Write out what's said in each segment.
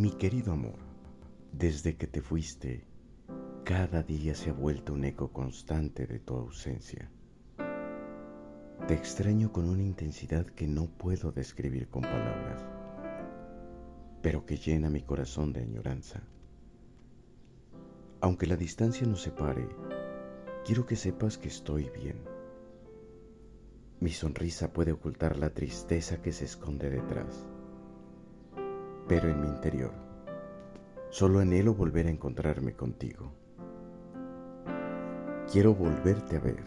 Mi querido amor, desde que te fuiste, cada día se ha vuelto un eco constante de tu ausencia. Te extraño con una intensidad que no puedo describir con palabras, pero que llena mi corazón de añoranza. Aunque la distancia nos separe, quiero que sepas que estoy bien. Mi sonrisa puede ocultar la tristeza que se esconde detrás, pero en mi interior solo anhelo volver a encontrarme contigo. Quiero volverte a ver,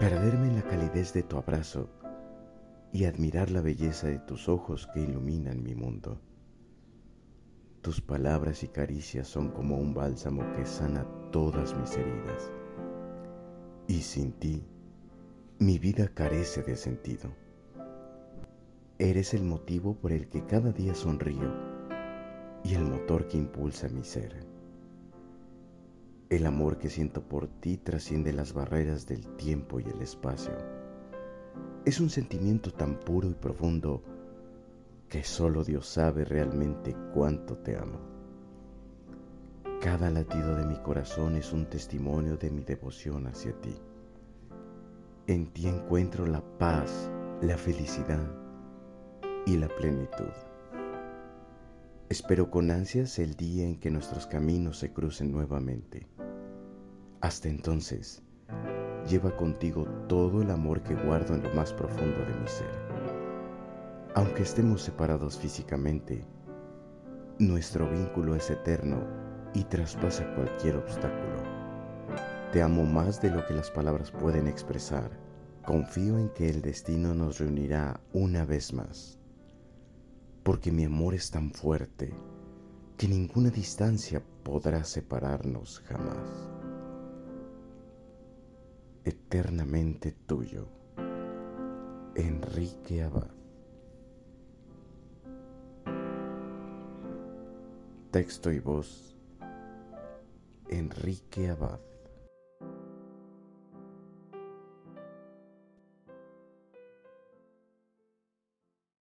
perderme en la calidez de tu abrazo y admirar la belleza de tus ojos que iluminan mi mundo. Tus palabras y caricias son como un bálsamo que sana todas mis heridas. Y sin ti, mi vida carece de sentido. Eres el motivo por el que cada día sonrío y el motor que impulsa mi ser. El amor que siento por ti trasciende las barreras del tiempo y el espacio. Es un sentimiento tan puro y profundo que solo Dios sabe realmente cuánto te amo. Cada latido de mi corazón es un testimonio de mi devoción hacia ti. En ti encuentro la paz, la felicidad y la plenitud. Espero con ansias el día en que nuestros caminos se crucen nuevamente. Hasta entonces, lleva contigo todo el amor que guardo en lo más profundo de mi ser. Aunque estemos separados físicamente, nuestro vínculo es eterno y traspasa cualquier obstáculo. Te amo más de lo que las palabras pueden expresar. Confío en que el destino nos reunirá una vez más porque mi amor es tan fuerte que ninguna distancia podrá separarnos jamás. Eternamente tuyo, Enrique Abad. Texto y voz, Enrique Abad.